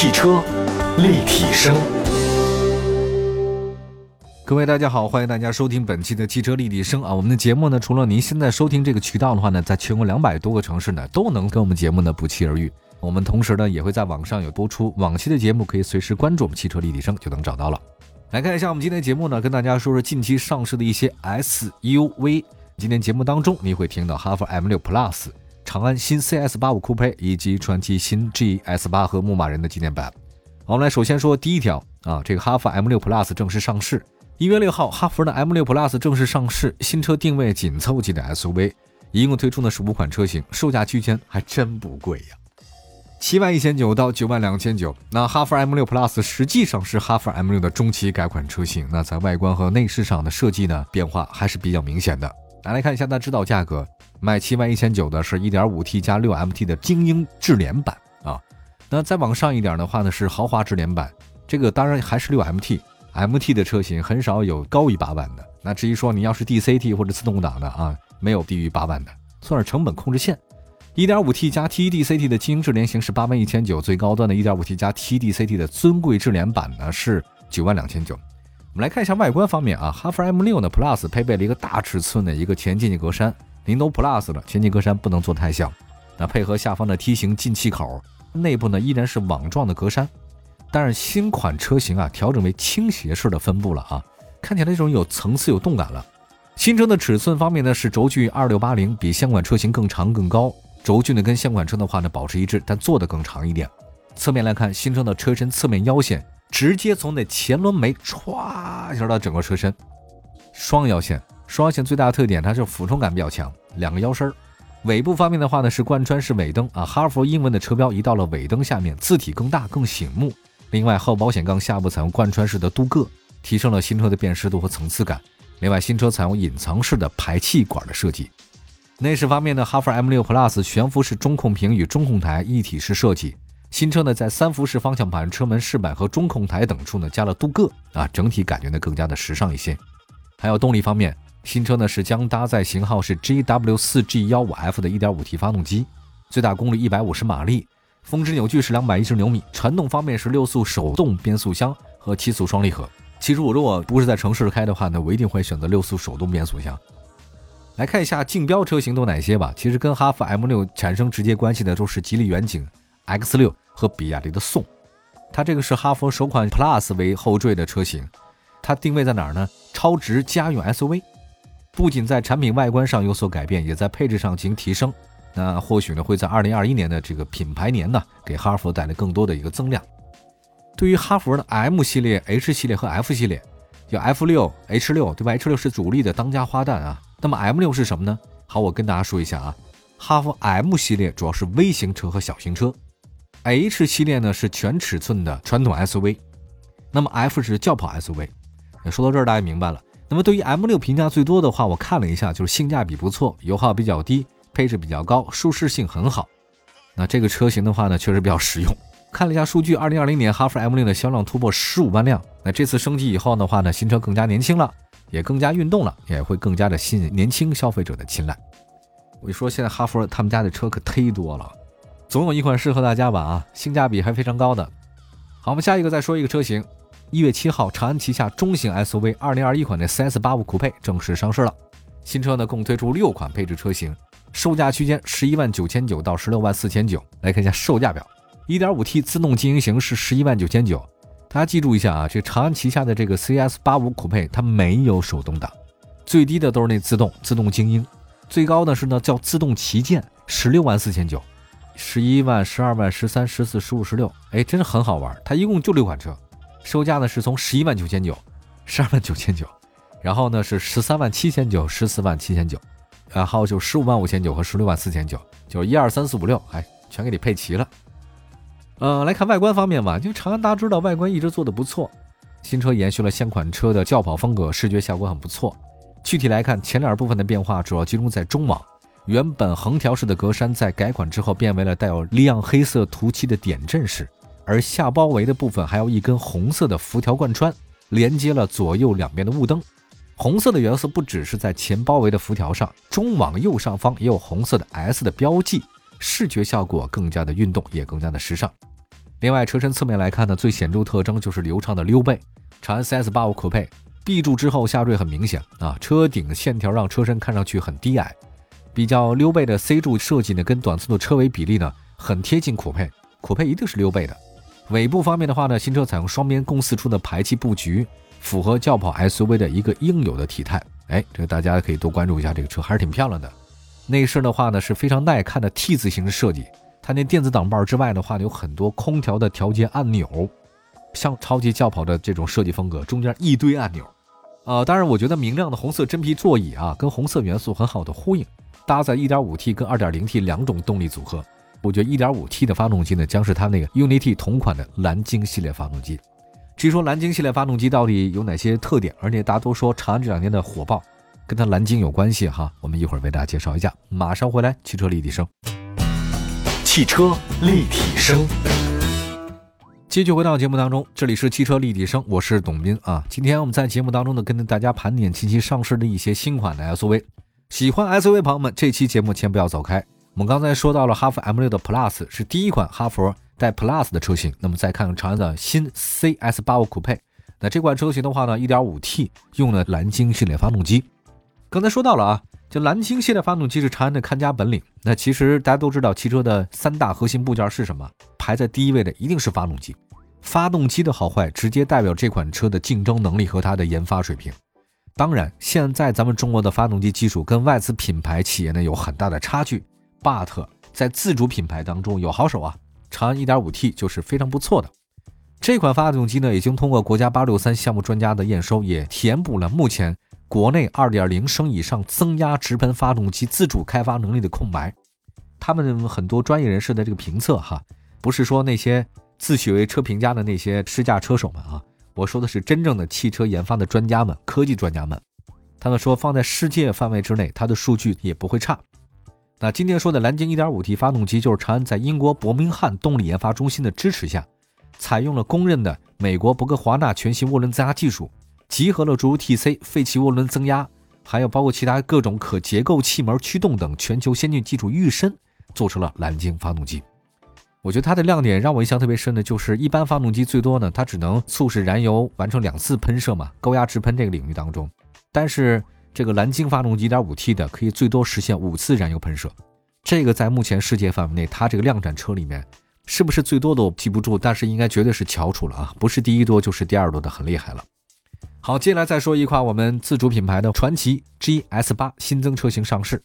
汽车立体声，各位大家好，欢迎大家收听本期的汽车立体声啊。我们的节目呢，除了您现在收听这个渠道的话呢，在全国两百多个城市呢，都能跟我们节目呢不期而遇。我们同时呢，也会在网上有播出往期的节目，可以随时关注我们汽车立体声就能找到了。来看一下我们今天节目呢，跟大家说说近期上市的一些 SUV。今天节目当中，你会听到哈弗 M6 Plus、长安新 CS85 酷配以及传祺新 GS8 和牧马人的纪念版。我们来首先说第一条啊，这个哈弗 M6 Plus 正式上市。一月六号，哈弗的 M6 Plus 正式上市，新车定位紧凑级的 SUV，一共推出呢是五款车型，售价区间还真不贵呀，七万一千九到九万两千九。那哈弗 M6 Plus 实际上是哈弗 M6 的中期改款车型，那在外观和内饰上的设计呢，变化还是比较明显的。来来看一下它指导价格，卖七万一千九的是 1.5T 加 6MT 的精英智联版啊。那再往上一点的话呢，是豪华智联版，这个当然还是 6MT，MT 的车型很少有高于八万的。那至于说你要是 DCT 或者自动挡的啊，没有低于八万的，算是成本控制线。1.5T 加 TDCT 的精英智联型是八万一千九，最高端的 1.5T 加 TDCT 的尊贵智联版呢是九万两千九。我们来看一下外观方面啊，哈弗 M6 呢 Plus 配备了一个大尺寸的一个前进气格栅，您都 Plus 了，前进格栅不能做太小。那配合下方的梯形进气口，内部呢依然是网状的格栅，但是新款车型啊调整为倾斜式的分布了啊，看起来这种有层次、有动感了。新车的尺寸方面呢是轴距二六八零，比现款车型更长更高。轴距呢跟现款车的话呢保持一致，但做的更长一点。侧面来看，新车的车身侧面腰线。直接从那前轮眉歘一下到整个车身，双腰线，双腰线最大的特点它是俯冲感比较强，两个腰身儿。尾部方面的话呢是贯穿式尾灯啊，哈弗英文的车标移到了尾灯下面，字体更大更醒目。另外后保险杠下部采用贯穿式的镀铬，提升了新车的辨识度和层次感。另外新车采用隐藏式的排气管的设计。内饰方面呢，哈弗 M6 Plus 悬浮式中控屏与中控台一体式设计。新车呢，在三辐式方向盘、车门饰板和中控台等处呢，加了镀铬啊，整体感觉呢更加的时尚一些。还有动力方面，新车呢是将搭载型号是 GW4G15F 的 1.5T 发动机，最大功率150马力，峰值扭矩是210牛米。传动方面是六速手动变速箱和七速双离合。其实我如果不是在城市开的话呢，我一定会选择六速手动变速箱。来看一下竞标车型都哪些吧。其实跟哈弗 M6 产生直接关系的都是吉利远景。X 六和比亚迪的宋，它这个是哈弗首款 Plus 为后缀的车型，它定位在哪儿呢？超值家用 SUV，不仅在产品外观上有所改变，也在配置上进行提升。那或许呢会在2021年的这个品牌年呢，给哈弗带来更多的一个增量。对于哈弗的 M 系列、H 系列和 F 系列，有 F 六、H 六，对吧？H 六是主力的当家花旦啊。那么 M 六是什么呢？好，我跟大家说一下啊，哈弗 M 系列主要是微型车和小型车。H 系列呢是全尺寸的传统 SUV，那么 F 是轿跑 SUV。说到这儿，大家明白了。那么对于 M6 评价最多的话，我看了一下，就是性价比不错，油耗比较低，配置比较高，舒适性很好。那这个车型的话呢，确实比较实用。看了一下数据，2020年哈弗 M6 的销量突破15万辆。那这次升级以后的话呢，新车更加年轻了，也更加运动了，也会更加的吸引年轻消费者的青睐。我一说现在哈弗他们家的车可忒多了。总有一款适合大家吧啊，性价比还非常高的。好，我们下一个再说一个车型。一月七号，长安旗下中型 SUV 二零二一款的 CS85 酷配正式上市了。新车呢共推出六款配置车型，售价区间十一万九千九到十六万四千九。来看一下售价表，一点五 T 自动精英型是十一万九千九。大家记住一下啊，这长安旗下的这个 CS85 酷配它没有手动挡，最低的都是那自动自动精英，最高的是呢叫自动旗舰，十六万四千九。十一万、十二万、十三、十四、十五、十六，哎，真是很好玩。它一共就六款车，售价呢是从十一万九千九、十二万九千九，然后呢是十三万七千九、十四万七千九，然后就十五万五千九和十六万四千九，就一二三四五六，哎，全给你配齐了。呃，来看外观方面吧，就长安大家知道外观一直做的不错，新车延续了现款车的轿跑风格，视觉效果很不错。具体来看，前脸部分的变化主要集中在中网。原本横条式的格栅在改款之后变为了带有亮黑色涂漆的点阵式，而下包围的部分还有一根红色的辐条贯穿，连接了左右两边的雾灯。红色的元素不只是在前包围的辐条上，中网右上方也有红色的 S 的标记，视觉效果更加的运动，也更加的时尚。另外，车身侧面来看呢，最显著特征就是流畅的溜背。长安 CS85 酷配 B 柱之后下坠很明显啊，车顶线条让车身看上去很低矮。比较溜背的 C 柱设计呢，跟短促的车尾比例呢很贴近酷配，酷配一定是溜背的。尾部方面的话呢，新车采用双边共四出的排气布局，符合轿跑 SUV 的一个应有的体态。哎，这个大家可以多关注一下，这个车还是挺漂亮的。内饰的话呢是非常耐看的 T 字形的设计。它那电子挡把之外的话呢，有很多空调的调节按钮，像超级轿跑的这种设计风格，中间一堆按钮。呃，当然，我觉得明亮的红色真皮座椅啊，跟红色元素很好的呼应，搭载 1.5T 跟 2.0T 两种动力组合。我觉得 1.5T 的发动机呢，将是它那个 UNI-T 同款的蓝鲸系列发动机。至于说蓝鲸系列发动机到底有哪些特点，而且大家都说长安这两年的火爆跟它蓝鲸有关系哈，我们一会儿为大家介绍一下。马上回来，汽车立体声。汽车立体声，继续回到节目当中，这里是汽车立体声，我是董斌啊。今天我们在节目当中呢，跟大家盘点近期上市的一些新款的 SUV。喜欢 SUV 朋友们，这期节目先不要走开。我们刚才说到了哈弗 M6 的 Plus 是第一款哈弗带 Plus 的车型，那么再看看长安的新 CS85 酷配，那这款车型的话呢，1.5T 用了蓝鲸系列发动机。刚才说到了啊。这蓝鲸系列发动机是长安的看家本领。那其实大家都知道，汽车的三大核心部件是什么？排在第一位的一定是发动机。发动机的好坏，直接代表这款车的竞争能力和它的研发水平。当然，现在咱们中国的发动机技术跟外资品牌企业呢有很大的差距。But 在自主品牌当中有好手啊，长安 1.5T 就是非常不错的。这款发动机呢，已经通过国家863项目专家的验收，也填补了目前。国内2.0升以上增压直喷发动机自主开发能力的空白，他们很多专业人士的这个评测哈，不是说那些自诩为车评家的那些试驾车手们啊，我说的是真正的汽车研发的专家们、科技专家们，他们说放在世界范围之内，它的数据也不会差。那今天说的蓝鲸 1.5T 发动机，就是长安在英国伯明翰动力研发中心的支持下，采用了公认的美国博格华纳全新涡轮增压技术。集合了诸如 TC 废气涡轮增压，还有包括其他各种可结构气门驱动等全球先进技术预身，做出了蓝鲸发动机。我觉得它的亮点让我印象特别深的就是，一般发动机最多呢，它只能促使燃油完成两次喷射嘛，高压直喷这个领域当中。但是这个蓝鲸发动机 1.5T 的可以最多实现五次燃油喷射，这个在目前世界范围内，它这个量产车里面是不是最多的我记不住，但是应该绝对是翘楚了啊，不是第一多就是第二多的，很厉害了。好，接下来再说一款我们自主品牌的传祺 GS 八新增车型上市。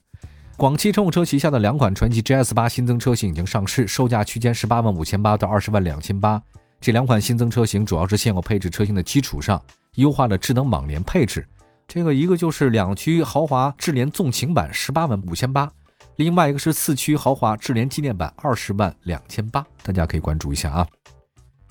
广汽乘用车旗下的两款传祺 GS 八新增车型已经上市，售价区间十八万五千八到二十万两千八。这两款新增车型主要是现有配置车型的基础上，优化了智能网联配置。这个一个就是两驱豪华智联纵情版十八万五千八，另外一个是四驱豪华智联纪念版二十万两千八，大家可以关注一下啊。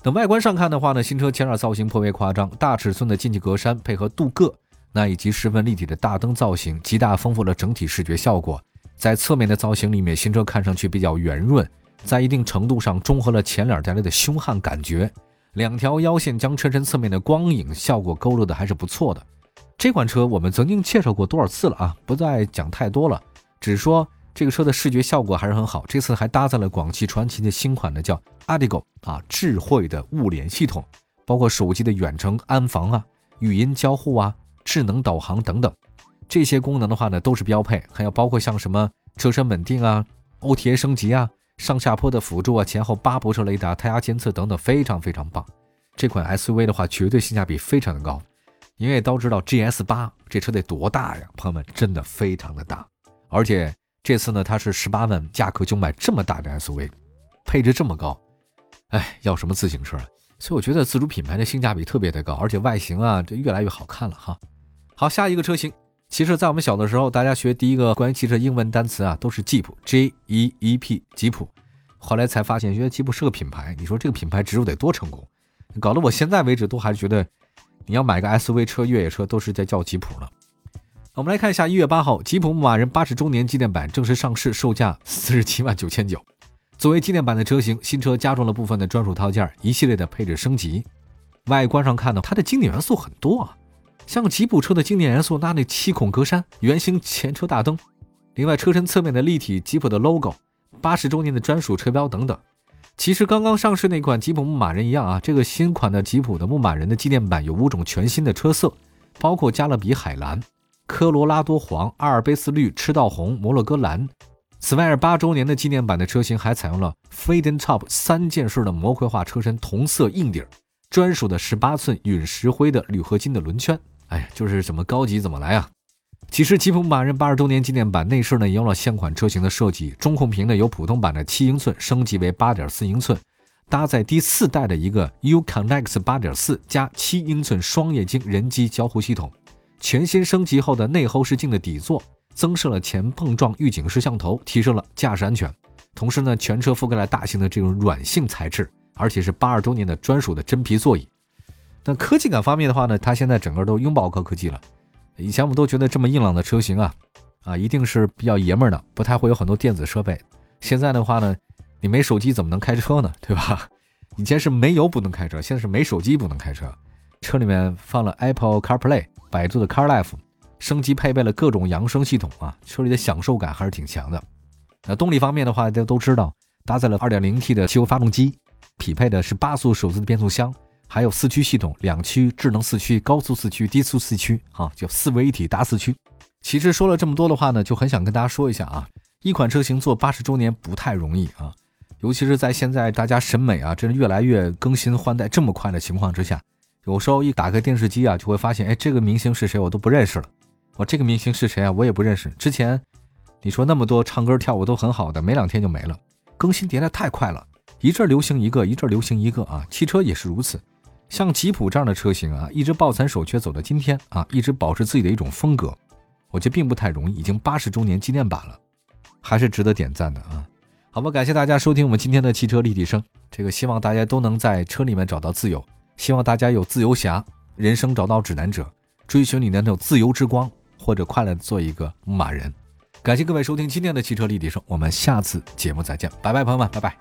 等外观上看的话呢，新车前脸造型颇为夸张，大尺寸的进气格栅配合镀铬，那以及十分立体的大灯造型，极大丰富了整体视觉效果。在侧面的造型里面，新车看上去比较圆润，在一定程度上中和了前脸带来的凶悍感觉。两条腰线将车身侧面的光影效果勾勒的还是不错的。这款车我们曾经介绍过多少次了啊，不再讲太多了，只说。这个车的视觉效果还是很好，这次还搭载了广汽传祺的新款的叫 Adigo 啊智慧的物联系统，包括手机的远程安防啊、语音交互啊、智能导航等等，这些功能的话呢都是标配，还有包括像什么车身稳定啊、OTA 升级啊、上下坡的辅助啊、前后八泊车雷达、胎压监测等等，非常非常棒。这款 SUV 的话，绝对性价比非常的高，因为都知道 GS 八这车得多大呀，朋友们真的非常的大，而且。这次呢，它是十八万价格就买这么大的 SUV，配置这么高，哎，要什么自行车？所以我觉得自主品牌的性价比特别的高，而且外形啊，这越来越好看了哈。好，下一个车型，其实，在我们小的时候，大家学第一个关于汽车英文单词啊，都是 Jeep，J E E P，吉普。后来才发现，原来吉普是个品牌。你说这个品牌植入得多成功，搞得我现在为止都还觉得，你要买个 SUV 车、越野车，都是在叫吉普了。我们来看一下，一月八号，吉普牧马人八十周年纪念版正式上市，售价四十七万九千九。作为纪念版的车型，新车加装了部分的专属套件，一系列的配置升级。外观上看呢，它的经典元素很多啊，像吉普车的经典元素，那那七孔格栅、圆形前车大灯，另外车身侧面的立体吉普的 logo、八十周年的专属车标等等。其实刚刚上市那款吉普牧马人一样啊，这个新款的吉普的牧马人的纪念版有五种全新的车色，包括加勒比海蓝、科罗拉多黄、阿尔卑斯绿、赤道红、摩洛哥蓝。此外，八周年的纪念版的车型还采用了 f a d e n Top 三件式的模块化车身同色硬底儿，专属的十八寸陨石灰的铝合金的轮圈。哎呀，就是怎么高级怎么来啊！其实吉普马人八十周年纪念版内饰呢，也用了现款车型的设计，中控屏呢由普通版的七英寸升级为八点四英寸，搭载第四代的一个 UConnect 八点四加七英寸双液晶人机交互系统，全新升级后的内后视镜的底座。增设了前碰撞预警摄像头，提升了驾驶安全。同时呢，全车覆盖了大型的这种软性材质，而且是八二周年的专属的真皮座椅。那科技感方面的话呢，它现在整个都拥抱高科技了。以前我们都觉得这么硬朗的车型啊，啊，一定是比较爷们儿的，不太会有很多电子设备。现在的话呢，你没手机怎么能开车呢？对吧？以前是没油不能开车，现在是没手机不能开车。车里面放了 Apple CarPlay、百度的 CarLife。升级配备了各种扬声系统啊，车里的享受感还是挺强的。那动力方面的话，大家都知道，搭载了 2.0T 的汽油发动机，匹配的是八速手自的变速箱，还有四驱系统，两驱智能四驱、高速四驱、低速四驱啊，就四位一体大四驱。其实说了这么多的话呢，就很想跟大家说一下啊，一款车型做八十周年不太容易啊，尤其是在现在大家审美啊，真是越来越更新换代这么快的情况之下，有时候一打开电视机啊，就会发现，哎，这个明星是谁，我都不认识了。我这个明星是谁啊？我也不认识。之前你说那么多唱歌跳舞都很好的，没两天就没了。更新迭代太快了，一阵流行一个，一阵流行一个啊。汽车也是如此，像吉普这样的车型啊，一直抱残守缺走到今天啊，一直保持自己的一种风格，我觉得并不太容易。已经八十周年纪念版了，还是值得点赞的啊。好吧，感谢大家收听我们今天的汽车立体声。这个希望大家都能在车里面找到自由，希望大家有自由侠，人生找到指南者，追寻你的那种自由之光。或者快乐做一个牧马人，感谢各位收听今天的汽车立体声，我们下次节目再见，拜拜，朋友们，拜拜。